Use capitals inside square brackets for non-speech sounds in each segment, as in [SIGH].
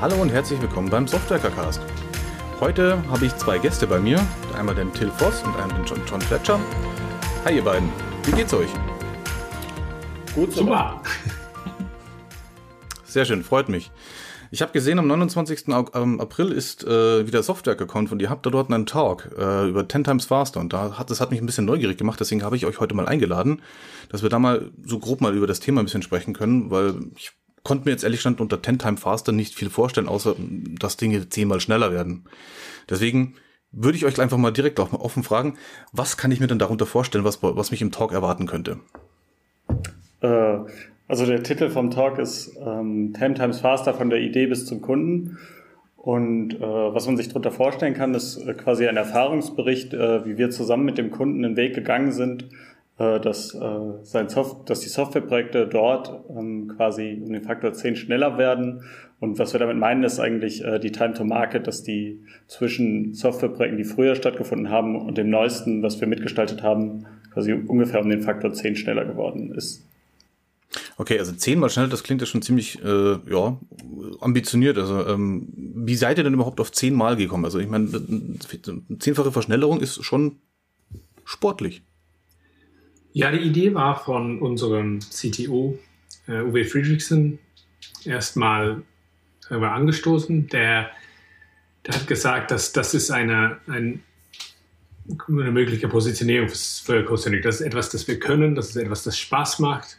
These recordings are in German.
Hallo und herzlich willkommen beim Software-Cast. Heute habe ich zwei Gäste bei mir. Einmal den Till Voss und einmal den John, John Fletcher. Hi ihr beiden, wie geht's euch? Gut, super. [LAUGHS] Sehr schön, freut mich. Ich habe gesehen, am 29. April ist äh, wieder Software-Account und ihr habt da dort einen Talk äh, über 10 Times Faster und da hat, das hat mich ein bisschen neugierig gemacht, deswegen habe ich euch heute mal eingeladen, dass wir da mal so grob mal über das Thema ein bisschen sprechen können, weil ich konnte mir jetzt ehrlich gesagt unter 10 Times Faster nicht viel vorstellen, außer dass Dinge zehnmal schneller werden. Deswegen würde ich euch einfach mal direkt auch mal offen fragen, was kann ich mir denn darunter vorstellen, was, was mich im Talk erwarten könnte? Äh, also der Titel vom Talk ist ähm, 10 Times Faster von der Idee bis zum Kunden. Und äh, was man sich darunter vorstellen kann, ist äh, quasi ein Erfahrungsbericht, äh, wie wir zusammen mit dem Kunden den Weg gegangen sind, dass, äh, sein Soft dass die Softwareprojekte dort ähm, quasi um den Faktor 10 schneller werden. Und was wir damit meinen, ist eigentlich äh, die Time to Market, dass die zwischen Softwareprojekten, die früher stattgefunden haben, und dem neuesten, was wir mitgestaltet haben, quasi ungefähr um den Faktor 10 schneller geworden ist. Okay, also zehnmal schneller, das klingt ja schon ziemlich äh, ja, ambitioniert. Also ähm, wie seid ihr denn überhaupt auf zehnmal gekommen? Also ich meine, zehnfache Verschnellerung ist schon sportlich. Ja, die Idee war von unserem CTO äh, Uwe Friedrichsen erstmal äh, angestoßen. Der, der hat gesagt, dass das ist eine, ein, eine mögliche Positionierung für Costanica. Das ist etwas, das wir können, das ist etwas, das Spaß macht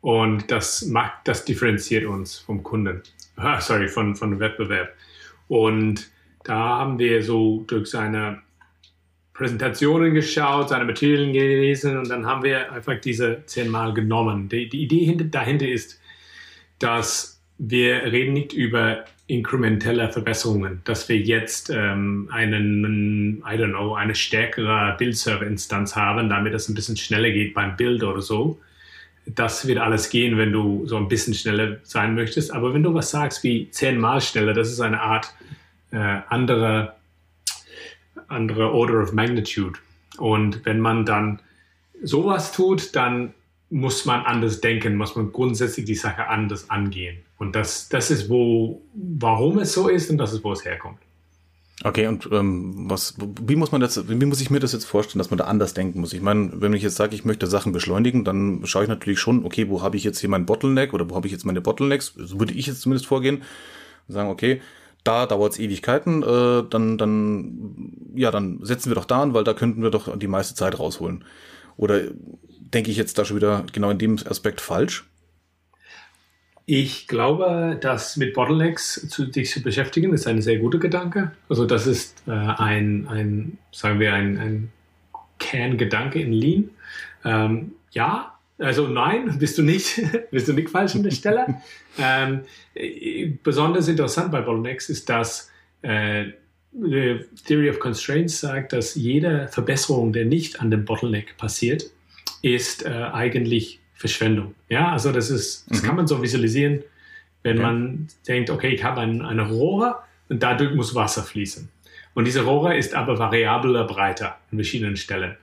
und das macht, das differenziert uns vom Kunden. Ah, [LAUGHS] sorry, von, von Wettbewerb. Und da haben wir so durch seine Präsentationen geschaut, seine Materialien gelesen und dann haben wir einfach diese zehnmal genommen. Die, die Idee hinter, dahinter ist, dass wir reden nicht über inkrementelle Verbesserungen, dass wir jetzt ähm, einen, I don't know, eine stärkere Bildserver-Instanz haben, damit es ein bisschen schneller geht beim Bild oder so. Das wird alles gehen, wenn du so ein bisschen schneller sein möchtest. Aber wenn du was sagst wie zehnmal schneller, das ist eine Art äh, andere andere Order of Magnitude. Und wenn man dann sowas tut, dann muss man anders denken, muss man grundsätzlich die Sache anders angehen. Und das, das ist, wo, warum es so ist und das ist, wo es herkommt. Okay, und ähm, was, wie muss man das, wie muss ich mir das jetzt vorstellen, dass man da anders denken muss? Ich meine, wenn ich jetzt sage, ich möchte Sachen beschleunigen, dann schaue ich natürlich schon, okay, wo habe ich jetzt hier meinen Bottleneck oder wo habe ich jetzt meine Bottlenecks? So würde ich jetzt zumindest vorgehen und sagen, okay, da dauert es Ewigkeiten, äh, dann, dann, ja, dann setzen wir doch da an, weil da könnten wir doch die meiste Zeit rausholen. Oder denke ich jetzt da schon wieder genau in dem Aspekt falsch? Ich glaube, dass mit Bottlenecks zu, dich zu beschäftigen, ist ein sehr guter Gedanke. Also das ist äh, ein, ein, sagen wir, ein, ein Kerngedanke in Lean. Ähm, ja, also nein, bist du nicht, [LAUGHS] bist du nicht falsch an der Stelle. [LAUGHS] ähm, besonders interessant bei Bottlenecks ist, dass äh, die Theory of Constraints sagt, dass jede Verbesserung, der nicht an dem Bottleneck passiert, ist äh, eigentlich Verschwendung. Ja, also das ist, das mhm. kann man so visualisieren, wenn okay. man denkt, okay, ich habe ein, eine Rohre und dadurch muss Wasser fließen. Und diese Rohre ist aber variabler breiter an verschiedenen Stellen.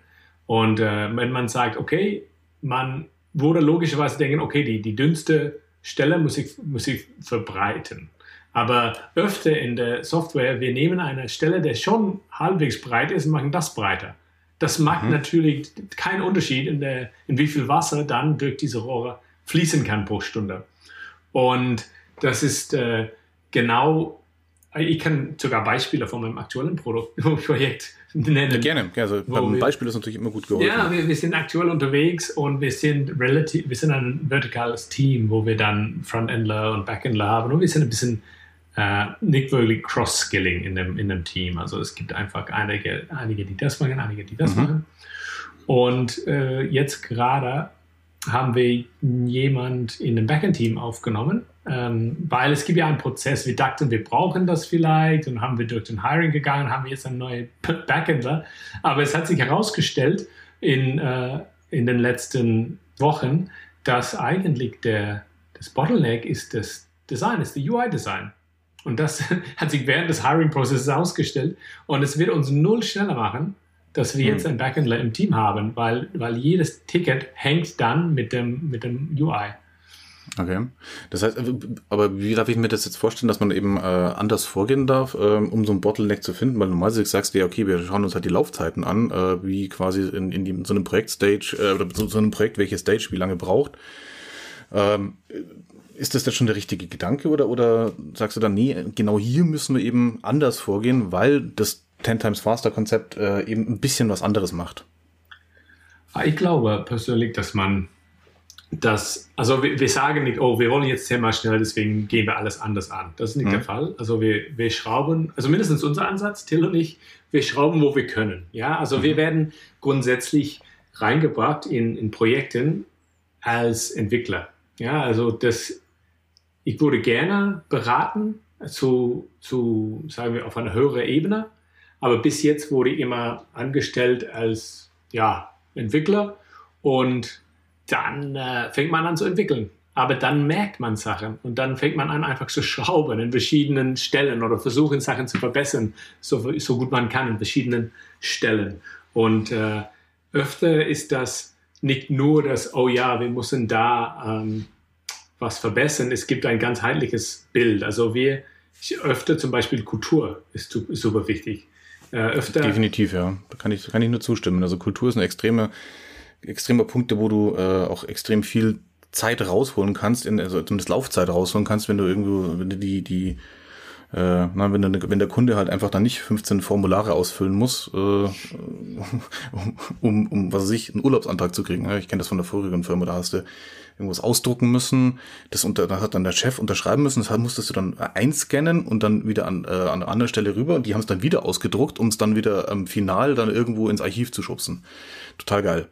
Und äh, wenn man sagt, okay, man würde logischerweise denken, okay, die, die dünnste Stelle muss ich, muss ich verbreiten. Aber öfter in der Software, wir nehmen eine Stelle, der schon halbwegs breit ist und machen das breiter. Das macht mhm. natürlich keinen Unterschied, in, der, in wie viel Wasser dann durch diese Rohre fließen kann pro Stunde. Und das ist äh, genau ich kann sogar Beispiele von meinem aktuellen Produkt, [LAUGHS] Projekt nennen. Ja, gerne. Also beim Beispiel ist natürlich immer gut geholfen. Ja, wir, wir, sind aktuell unterwegs und wir sind relativ, wir sind ein vertikales Team, wo wir dann Frontendler und Backendler haben und wir sind ein bisschen äh, nicht wirklich Cross-Skilling in dem, in dem Team. Also es gibt einfach einige, einige, die das machen, einige, die das mhm. machen. Und äh, jetzt gerade haben wir jemand in dem Backend-Team aufgenommen, ähm, weil es gibt ja einen Prozess, wir dachten, wir brauchen das vielleicht und haben wir durch den Hiring gegangen, haben jetzt einen neuen Backender, aber es hat sich herausgestellt in, äh, in den letzten Wochen, dass eigentlich der, das Bottleneck ist das Design, ist die UI-Design. Und das [LAUGHS] hat sich während des Hiring-Prozesses ausgestellt und es wird uns null schneller machen, dass wir jetzt hm. einen Backendler im Team haben, weil, weil jedes Ticket hängt dann mit dem, mit dem UI. Okay. Das heißt, aber wie darf ich mir das jetzt vorstellen, dass man eben äh, anders vorgehen darf, äh, um so ein Bottleneck zu finden? Weil normalerweise sagst du ja, okay, wir schauen uns halt die Laufzeiten an, äh, wie quasi in, in, die, in so einem Projektstage äh, oder so, so einem Projekt, welche Stage wie lange braucht. Ähm, ist das denn schon der richtige Gedanke oder, oder sagst du dann, nee, genau hier müssen wir eben anders vorgehen, weil das 10 Times Faster Konzept äh, eben ein bisschen was anderes macht? Ah, ich glaube persönlich, dass man das, also wir, wir, sagen nicht, oh, wir wollen jetzt zehnmal schnell, deswegen gehen wir alles anders an. Das ist nicht mhm. der Fall. Also wir, wir schrauben, also mindestens unser Ansatz, Till und ich, wir schrauben, wo wir können. Ja, also mhm. wir werden grundsätzlich reingebracht in, in Projekten als Entwickler. Ja, also das, ich würde gerne beraten zu, zu, sagen wir, auf einer höheren Ebene. Aber bis jetzt wurde ich immer angestellt als, ja, Entwickler und dann äh, fängt man an zu entwickeln. Aber dann merkt man Sachen und dann fängt man an, einfach zu schrauben in verschiedenen Stellen oder versuchen, Sachen zu verbessern, so, so gut man kann in verschiedenen Stellen. Und äh, öfter ist das nicht nur das, oh ja, wir müssen da ähm, was verbessern. Es gibt ein ganzheitliches Bild. Also wir, öfter zum Beispiel Kultur ist, super wichtig. Äh, öfter Definitiv, ja. Da kann ich, kann ich nur zustimmen. Also Kultur ist extreme extremer Punkte, wo du äh, auch extrem viel Zeit rausholen kannst, in, also zumindest Laufzeit rausholen kannst, wenn du irgendwo, wenn du die, die, äh, na, wenn, du, wenn der Kunde halt einfach dann nicht 15 Formulare ausfüllen muss, äh, [LAUGHS] um, um, was weiß ich, einen Urlaubsantrag zu kriegen. Ich kenne das von der vorigen Firma, da hast du irgendwas ausdrucken müssen, das unter, da hat dann der Chef unterschreiben müssen, das musstest du dann einscannen und dann wieder an, äh, an eine andere Stelle rüber und die haben es dann wieder ausgedruckt, um es dann wieder ähm, final dann irgendwo ins Archiv zu schubsen. Total geil.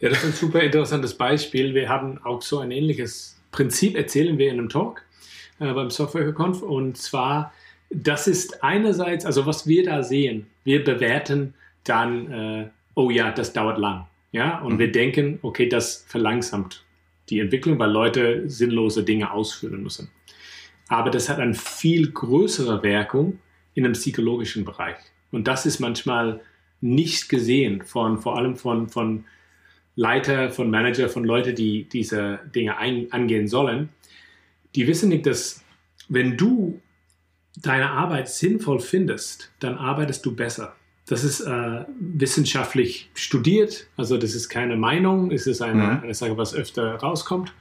Ja, das ist ein super interessantes Beispiel. Wir haben auch so ein ähnliches Prinzip, erzählen wir in einem Talk äh, beim Software-Conf. Und zwar, das ist einerseits, also was wir da sehen, wir bewerten dann, äh, oh ja, das dauert lang. Ja, und mhm. wir denken, okay, das verlangsamt die Entwicklung, weil Leute sinnlose Dinge ausführen müssen. Aber das hat eine viel größere Wirkung in einem psychologischen Bereich. Und das ist manchmal nicht gesehen von, vor allem von, von Leiter, von Manager, von Leuten, die diese Dinge ein, angehen sollen, die wissen nicht, dass wenn du deine Arbeit sinnvoll findest, dann arbeitest du besser. Das ist äh, wissenschaftlich studiert, also das ist keine Meinung, es ist eine, mhm. eine Sache, was öfter rauskommt.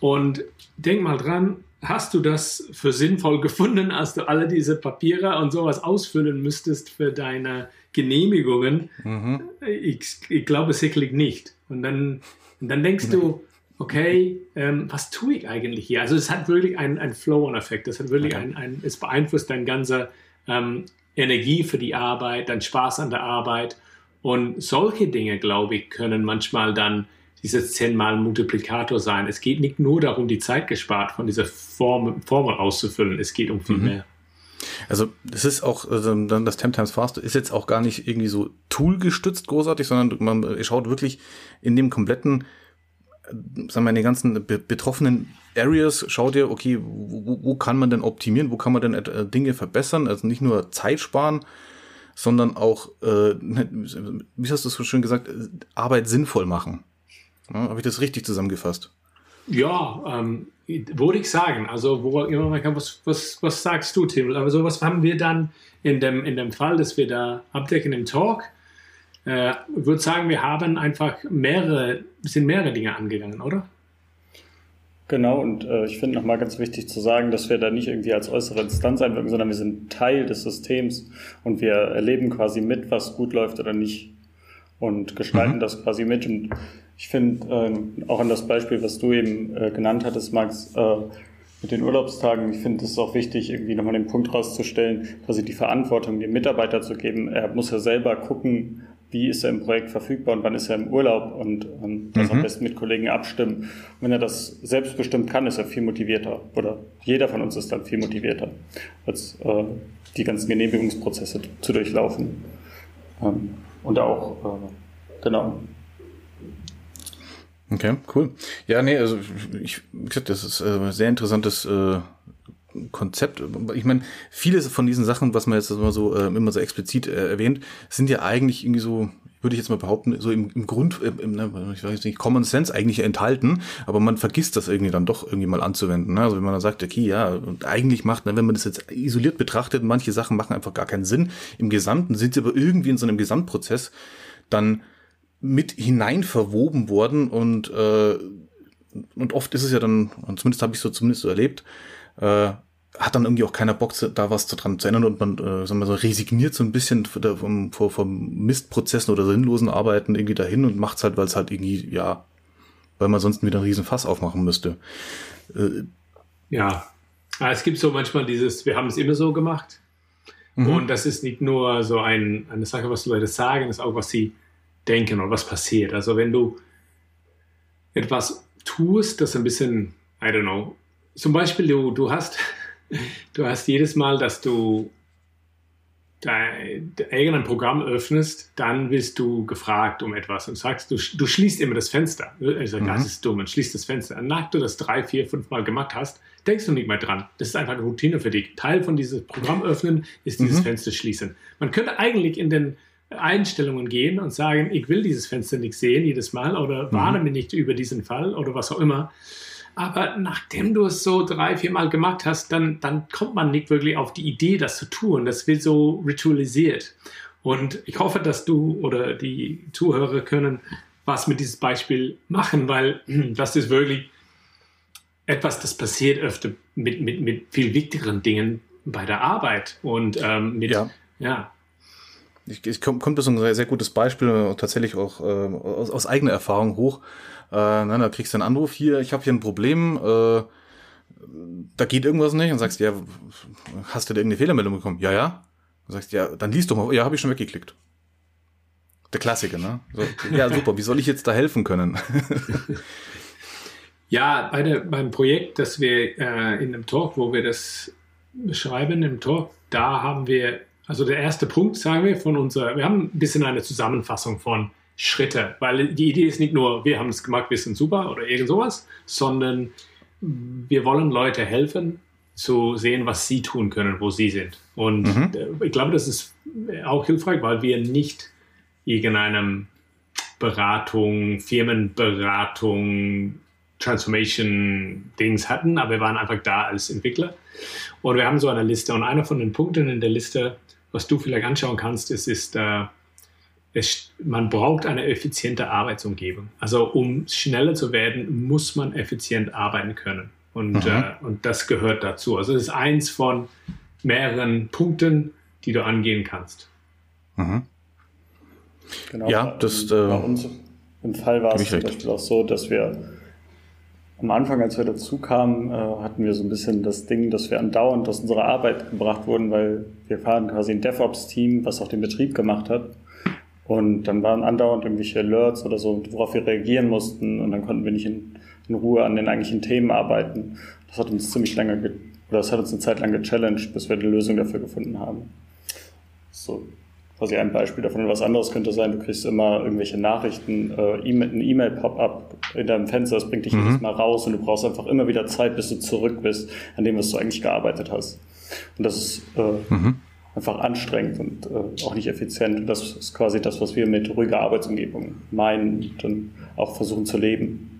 Und denk mal dran, hast du das für sinnvoll [LAUGHS] gefunden, als du alle diese Papiere und sowas ausfüllen müsstest für deine Genehmigungen? Mhm. Ich, ich glaube sicherlich nicht. Und dann, und dann denkst du, okay, ähm, was tue ich eigentlich hier? Also es hat wirklich einen, einen Flow-on-Effekt. Es hat wirklich okay. ein, ein, es beeinflusst deine ganze ähm, Energie für die Arbeit, dein Spaß an der Arbeit. Und solche Dinge, glaube ich, können manchmal dann dieses zehnmal Multiplikator sein. Es geht nicht nur darum, die Zeit gespart von dieser Form, Formel auszufüllen. Es geht um viel mhm. mehr. Also das ist auch, also dann das Temp Times Fast ist jetzt auch gar nicht irgendwie so toolgestützt großartig, sondern man schaut wirklich in dem kompletten, sagen wir, in den ganzen be betroffenen Areas, schaut ihr, okay, wo, wo kann man denn optimieren, wo kann man denn äh, Dinge verbessern, also nicht nur Zeit sparen, sondern auch, äh, wie hast du es so schön gesagt, Arbeit sinnvoll machen. Ja, Habe ich das richtig zusammengefasst? Ja, ähm, würde ich sagen. Also, wo was, was, was sagst du, Tim? Aber so was haben wir dann in dem, in dem Fall, dass wir da abdecken im Talk. Äh, würde sagen, wir haben einfach mehrere, sind mehrere Dinge angegangen, oder? Genau, und äh, ich finde nochmal ganz wichtig zu sagen, dass wir da nicht irgendwie als äußere Instanz einwirken, sondern wir sind Teil des Systems und wir erleben quasi mit, was gut läuft oder nicht und gestalten mhm. das quasi mit. Und ich finde äh, auch an das Beispiel, was du eben äh, genannt hattest, Max, äh, mit den Urlaubstagen, ich finde es auch wichtig, irgendwie nochmal den Punkt rauszustellen, quasi die Verantwortung dem Mitarbeiter zu geben. Er muss ja selber gucken, wie ist er im Projekt verfügbar und wann ist er im Urlaub und ähm, das mhm. am besten mit Kollegen abstimmen. Und wenn er das selbstbestimmt kann, ist er viel motivierter oder jeder von uns ist dann viel motivierter, als äh, die ganzen Genehmigungsprozesse zu durchlaufen. Ähm, und auch, äh, genau, Okay, cool. Ja, nee, also ich, wie gesagt, das ist äh, sehr interessantes äh, Konzept. Ich meine, vieles von diesen Sachen, was man jetzt immer so äh, immer so explizit äh, erwähnt, sind ja eigentlich irgendwie so würde ich jetzt mal behaupten, so im, im Grund, im, ne, ich weiß nicht, Common Sense eigentlich enthalten, aber man vergisst das irgendwie dann doch irgendwie mal anzuwenden. Ne? Also wenn man dann sagt, okay, ja, und eigentlich macht, ne, wenn man das jetzt isoliert betrachtet, manche Sachen machen einfach gar keinen Sinn. Im Gesamten sind sie aber irgendwie in so einem Gesamtprozess dann mit hinein verwoben worden und äh, und oft ist es ja dann, und zumindest habe ich so zumindest so erlebt, äh, hat dann irgendwie auch keiner Bock, da was dran zu ändern und man, äh, sagen wir so, resigniert so ein bisschen vom, vom, vom Mistprozessen oder sinnlosen Arbeiten irgendwie dahin und macht's halt, weil es halt irgendwie, ja, weil man sonst wieder einen riesen Fass aufmachen müsste. Äh, ja, es gibt so manchmal dieses, wir haben es immer so gemacht. Mhm. Und das ist nicht nur so ein, eine Sache, was Leute sagen, das ist auch, was sie denken und was passiert. Also wenn du etwas tust, das ein bisschen, I don't know, zum Beispiel du, du hast [LAUGHS] Du hast jedes Mal, dass du dein, irgendein Programm öffnest, dann wirst du gefragt um etwas und sagst, du, du schließt immer das Fenster. Also, mhm. Das ist dumm, man schließt das Fenster. Und nachdem du das drei, vier, fünf Mal gemacht hast, denkst du nicht mehr dran. Das ist einfach eine Routine für dich. Teil von diesem Programm öffnen ist dieses mhm. Fenster schließen. Man könnte eigentlich in den Einstellungen gehen und sagen, ich will dieses Fenster nicht sehen jedes Mal oder warne mhm. mich nicht über diesen Fall oder was auch immer. Aber nachdem du es so drei, vier Mal gemacht hast, dann, dann kommt man nicht wirklich auf die Idee, das zu tun. Das wird so ritualisiert. Und ich hoffe, dass du oder die Zuhörer können was mit diesem Beispiel machen, weil das ist wirklich etwas, das passiert öfter mit, mit, mit viel wichtigeren Dingen bei der Arbeit und ähm, mit, ja. ja. Ich, ich kommt kommt das ein sehr, sehr gutes Beispiel, tatsächlich auch äh, aus, aus eigener Erfahrung hoch. Äh, na, da kriegst du einen Anruf hier, ich habe hier ein Problem, äh, da geht irgendwas nicht und sagst, ja, hast du da irgendeine Fehlermeldung bekommen? Ja, ja. Du sagst, ja, dann liest doch mal, ja, habe ich schon weggeklickt. Der Klassiker, ne? So, ja, super, wie soll ich jetzt da helfen können? [LAUGHS] ja, bei der, beim Projekt, das wir äh, in dem Talk, wo wir das beschreiben, im Talk, da haben wir, also der erste Punkt, sagen wir, von unserer, wir haben ein bisschen eine Zusammenfassung von Schritte, weil die Idee ist nicht nur, wir haben es gemacht, wir sind super oder irgend sowas, sondern wir wollen Leute helfen, zu sehen, was sie tun können, wo sie sind. Und mhm. Äh, ich glaube, das ist auch hilfreich, weil wir nicht irgendeinem Beratung, Firmenberatung, Transformation-Dings hatten, aber wir waren einfach da als Entwickler. Und wir haben so eine Liste. Und einer von den Punkten in der Liste, was du vielleicht anschauen kannst, ist, ist äh, es, man braucht eine effiziente Arbeitsumgebung. Also um schneller zu werden, muss man effizient arbeiten können. Und, mhm. äh, und das gehört dazu. Also es ist eins von mehreren Punkten, die du angehen kannst. Mhm. Genau, ja, das äh, bei uns im Fall war es zum Beispiel auch so, dass wir am Anfang, als wir dazu kamen, äh, hatten wir so ein bisschen das Ding, dass wir andauernd aus unserer Arbeit gebracht wurden, weil wir fahren quasi ein DevOps-Team, was auch den Betrieb gemacht hat. Und dann waren andauernd irgendwelche Alerts oder so, worauf wir reagieren mussten. Und dann konnten wir nicht in, in Ruhe an den eigentlichen Themen arbeiten. Das hat uns ziemlich lange, oder das hat uns eine Zeit lang gechallenged, bis wir eine Lösung dafür gefunden haben. So quasi ein Beispiel davon. Und was anderes könnte sein, du kriegst immer irgendwelche Nachrichten, äh, e ein E-Mail-Pop-up in deinem Fenster, das bringt dich mhm. jedes Mal raus und du brauchst einfach immer wieder Zeit, bis du zurück bist an dem, was du eigentlich gearbeitet hast. Und das ist äh, mhm einfach anstrengend und äh, auch nicht effizient. Und das ist quasi das, was wir mit ruhiger Arbeitsumgebung meinen und dann auch versuchen zu leben.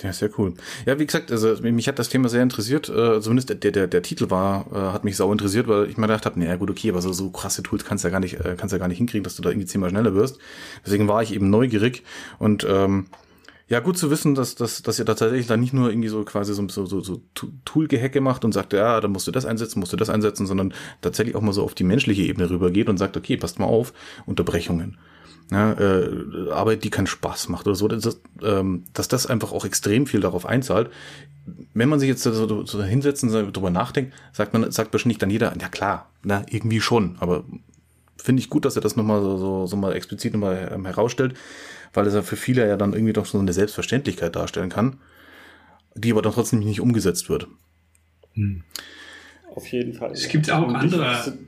Ja, sehr cool. Ja, wie gesagt, also mich hat das Thema sehr interessiert. Äh, zumindest der, der, der Titel war, äh, hat mich sau interessiert, weil ich mir gedacht habe, naja gut, okay, aber so, so krasse Tools kannst du ja gar nicht, äh, kannst ja gar nicht hinkriegen, dass du da irgendwie zehnmal schneller wirst. Deswegen war ich eben neugierig und ähm, ja, gut zu wissen, dass, dass, dass ihr da tatsächlich dann nicht nur irgendwie so quasi so, so, so, so Tool-Gehacke macht und sagt, ja, dann musst du das einsetzen, musst du das einsetzen, sondern tatsächlich auch mal so auf die menschliche Ebene rübergeht und sagt, okay, passt mal auf, Unterbrechungen. Ja, äh, Arbeit, die keinen Spaß macht oder so, dass, ähm, dass das einfach auch extrem viel darauf einzahlt. Wenn man sich jetzt so, so hinsetzt und darüber nachdenkt, sagt man, sagt wahrscheinlich dann jeder, ja klar, na, irgendwie schon, aber finde ich gut, dass er das nochmal so, so, so mal explizit nochmal ähm, herausstellt, weil es ja für viele ja dann irgendwie doch so eine Selbstverständlichkeit darstellen kann, die aber dann trotzdem nicht umgesetzt wird. Hm. Auf jeden Fall. Es gibt auch andere.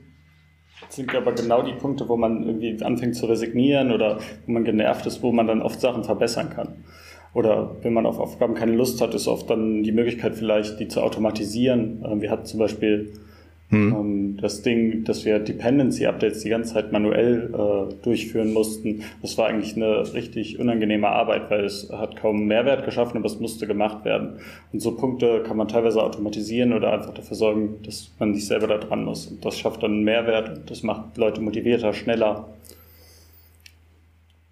Das sind aber genau die Punkte, wo man irgendwie anfängt zu resignieren oder wo man genervt ist, wo man dann oft Sachen verbessern kann. Oder wenn man auf Aufgaben keine Lust hat, ist oft dann die Möglichkeit vielleicht, die zu automatisieren. Ähm, wir hatten zum Beispiel Hm. Ähm, das Ding, dass wir Dependency-Updates die ganze Zeit manuell äh, durchführen mussten, das war eigentlich eine richtig unangenehme Arbeit, weil es hat kaum Mehrwert geschaffen, aber es musste gemacht werden. Und so Punkte kann man teilweise automatisieren oder einfach dafür sorgen, dass man nicht selber da dran muss. Und das schafft dann Mehrwert und das macht Leute motivierter, schneller.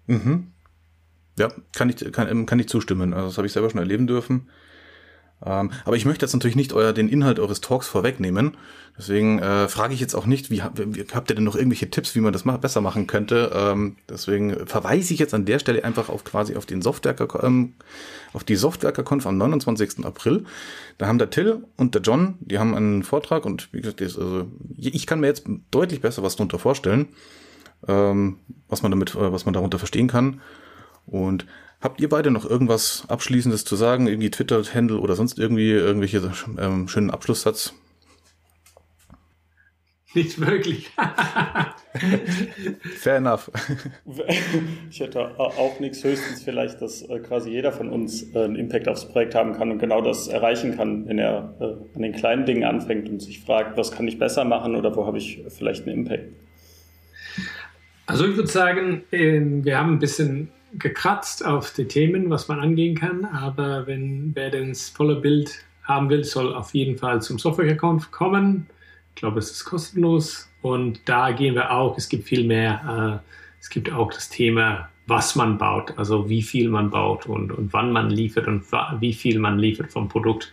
Mhm. Ja, kann ich, kann, kann ich zustimmen. Also das habe ich selber schon erleben dürfen. Ähm, aber ich möchte jetzt natürlich nicht euer, den Inhalt eures Talks vorwegnehmen. Deswegen äh, frage ich jetzt auch nicht, wie, wie habt ihr denn noch irgendwelche Tipps, wie man das ma besser machen könnte? Ähm, deswegen verweise ich jetzt an der Stelle einfach auf quasi auf den Softwerker, ähm, auf die Softwerker-Konf am 29. April. Da haben der Till und der John, die haben einen Vortrag und wie gesagt, also, ich kann mir jetzt deutlich besser was darunter vorstellen, ähm, was man damit, äh, was man darunter verstehen kann. Und Habt ihr beide noch irgendwas Abschließendes zu sagen? Irgendwie Twitter-Handle oder sonst irgendwie irgendwelche ähm, schönen Abschlusssatz? Nicht wirklich. [LAUGHS] Fair enough. Ich hätte auch nichts, höchstens vielleicht, dass äh, quasi jeder von uns äh, einen Impact aufs Projekt haben kann und genau das erreichen kann, wenn er äh, an den kleinen Dingen anfängt und sich fragt, was kann ich besser machen oder wo habe ich vielleicht einen Impact. Also ich würde sagen, ähm, wir haben ein bisschen gekratzt auf die Themen, was man angehen kann. Aber wenn wer das volle Bild haben will, soll auf jeden Fall zum Software-Account kommen. Ich glaube, es ist kostenlos. Und da gehen wir auch, es gibt viel mehr. Äh, es gibt auch das Thema, was man baut, also wie viel man baut und, und wann man liefert und wie viel man liefert vom Produkt.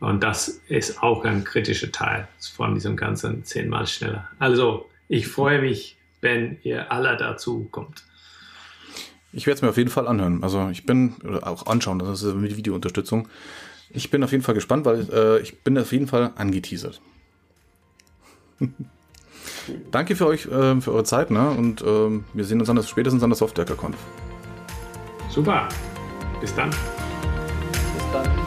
Und das ist auch ein kritischer Teil von diesem ganzen zehnmal schneller. Also ich freue mich, wenn ihr alle dazu kommt. Ich werde es mir auf jeden Fall anhören. Also ich bin, oder auch anschauen, das ist mit Videounterstützung. Ich bin auf jeden Fall gespannt, weil äh, ich bin auf jeden Fall angeteasert. [LAUGHS] Danke für euch, äh, für eure Zeit, ne? Und äh, wir sehen uns an das, spätestens an der Software-Conf. Super. Bis dann. Bis dann.